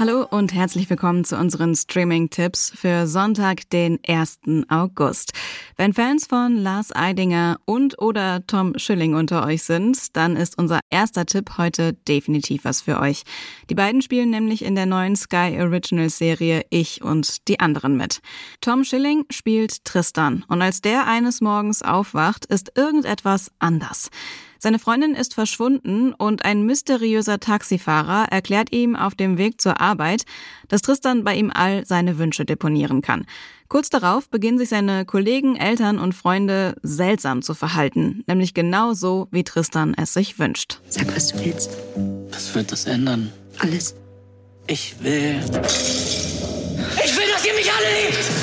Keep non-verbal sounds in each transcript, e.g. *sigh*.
Hallo und herzlich willkommen zu unseren Streaming-Tipps für Sonntag, den 1. August. Wenn Fans von Lars Eidinger und oder Tom Schilling unter euch sind, dann ist unser erster Tipp heute definitiv was für euch. Die beiden spielen nämlich in der neuen Sky Original Serie Ich und die anderen mit. Tom Schilling spielt Tristan und als der eines Morgens aufwacht, ist irgendetwas anders. Seine Freundin ist verschwunden und ein mysteriöser Taxifahrer erklärt ihm auf dem Weg zur Arbeit, dass Tristan bei ihm all seine Wünsche deponieren kann. Kurz darauf beginnen sich seine Kollegen, Eltern und Freunde seltsam zu verhalten, nämlich genau so, wie Tristan es sich wünscht. Sag, was du willst. Was wird das ändern? Alles. Ich will. Ich will, dass ihr mich alle liebt!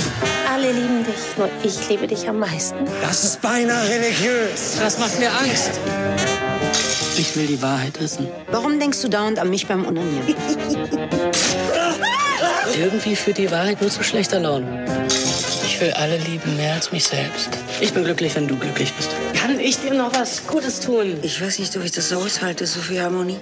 Alle lieben dich, nur ich liebe dich am meisten. Das ist beinahe religiös. Das macht mir Angst. Ich will die Wahrheit wissen. Warum denkst du dauernd an mich beim Unanieren? *laughs* Irgendwie führt die Wahrheit nur zu schlechter Laune. Ich will alle lieben mehr als mich selbst. Ich bin glücklich, wenn du glücklich bist. Kann ich dir noch was Gutes tun? Ich weiß nicht, ob ich das aushalte, so viel Harmonie.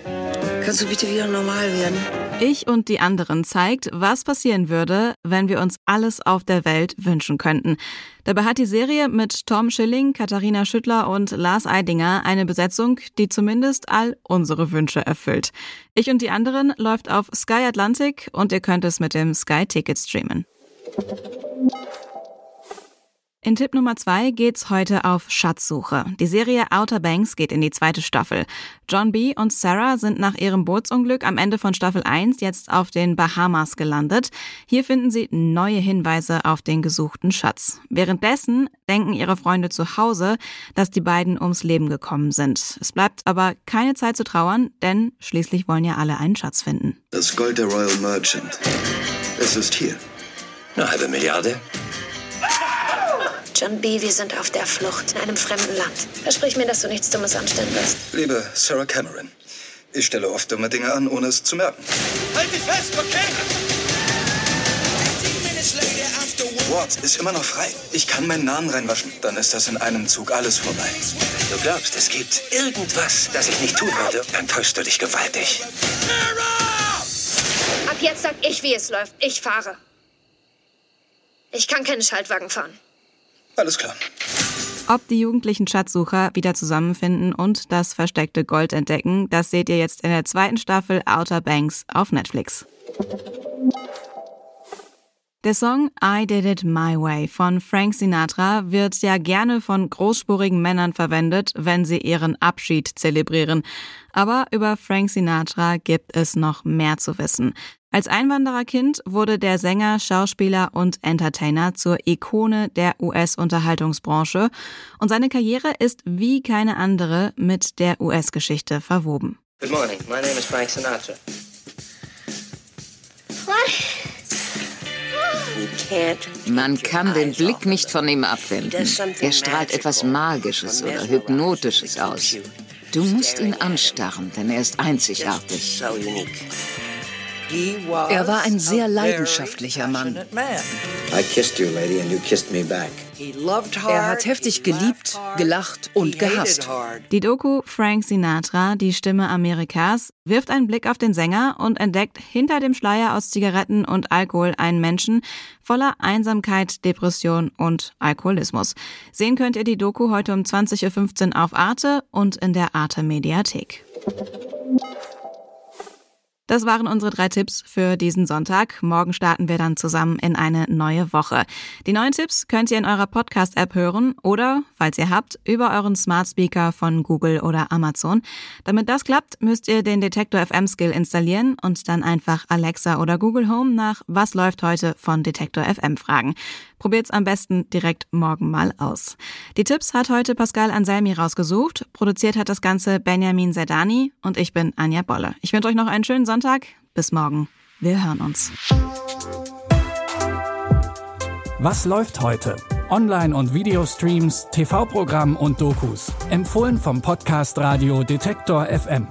Kannst du bitte wieder normal werden? Ich und die anderen zeigt, was passieren würde, wenn wir uns alles auf der Welt wünschen könnten. Dabei hat die Serie mit Tom Schilling, Katharina Schüttler und Lars Eidinger eine Besetzung, die zumindest all unsere Wünsche erfüllt. Ich und die anderen läuft auf Sky Atlantic und ihr könnt es mit dem Sky Ticket streamen. In Tipp Nummer zwei geht's heute auf Schatzsuche. Die Serie Outer Banks geht in die zweite Staffel. John B. und Sarah sind nach ihrem Bootsunglück am Ende von Staffel 1 jetzt auf den Bahamas gelandet. Hier finden sie neue Hinweise auf den gesuchten Schatz. Währenddessen denken ihre Freunde zu Hause, dass die beiden ums Leben gekommen sind. Es bleibt aber keine Zeit zu trauern, denn schließlich wollen ja alle einen Schatz finden. Das Gold der Royal Merchant. Es ist hier. Eine halbe Milliarde? John B., wir sind auf der Flucht in einem fremden Land. Versprich mir, dass du nichts Dummes anstellen wirst. Liebe Sarah Cameron, ich stelle oft dumme Dinge an, ohne es zu merken. Halt dich fest, okay? Ward ist immer noch frei. Ich kann meinen Namen reinwaschen. Dann ist das in einem Zug alles vorbei. Du glaubst, es gibt irgendwas, das ich nicht tun würde, dann täuschst du dich gewaltig. Ab jetzt sag ich, wie es läuft. Ich fahre. Ich kann keine Schaltwagen fahren. Alles klar. Ob die jugendlichen Schatzsucher wieder zusammenfinden und das versteckte Gold entdecken, das seht ihr jetzt in der zweiten Staffel Outer Banks auf Netflix. Der Song I Did It My Way von Frank Sinatra wird ja gerne von großspurigen Männern verwendet, wenn sie ihren Abschied zelebrieren. Aber über Frank Sinatra gibt es noch mehr zu wissen. Als Einwandererkind wurde der Sänger, Schauspieler und Entertainer zur Ikone der US-Unterhaltungsbranche und seine Karriere ist wie keine andere mit der US-Geschichte verwoben. Good morning. My name is Frank Sinatra. Man kann den Blick nicht von ihm abwenden. Er strahlt etwas Magisches oder Hypnotisches aus. Du musst ihn anstarren, denn er ist einzigartig. Er war ein sehr leidenschaftlicher Mann. I kissed you, lady, and you kissed me back. Er hat heftig geliebt, gelacht und gehasst. Die Doku Frank Sinatra, die Stimme Amerikas, wirft einen Blick auf den Sänger und entdeckt hinter dem Schleier aus Zigaretten und Alkohol einen Menschen voller Einsamkeit, Depression und Alkoholismus. Sehen könnt ihr die Doku heute um 20.15 Uhr auf Arte und in der Arte Mediathek. Das waren unsere drei Tipps für diesen Sonntag. Morgen starten wir dann zusammen in eine neue Woche. Die neuen Tipps könnt ihr in eurer Podcast-App hören oder, falls ihr habt, über euren Smart Speaker von Google oder Amazon. Damit das klappt, müsst ihr den Detektor FM Skill installieren und dann einfach Alexa oder Google Home nach Was läuft heute von Detektor FM fragen. Probiert's am besten direkt morgen mal aus. Die Tipps hat heute Pascal Anselmi rausgesucht. Produziert hat das Ganze Benjamin Zerdani und ich bin Anja Bolle. Ich wünsche euch noch einen schönen Sonntag. Bis morgen. Wir hören uns. Was läuft heute? Online- und Videostreams, TV-Programm und Dokus. Empfohlen vom Podcast Radio Detektor FM.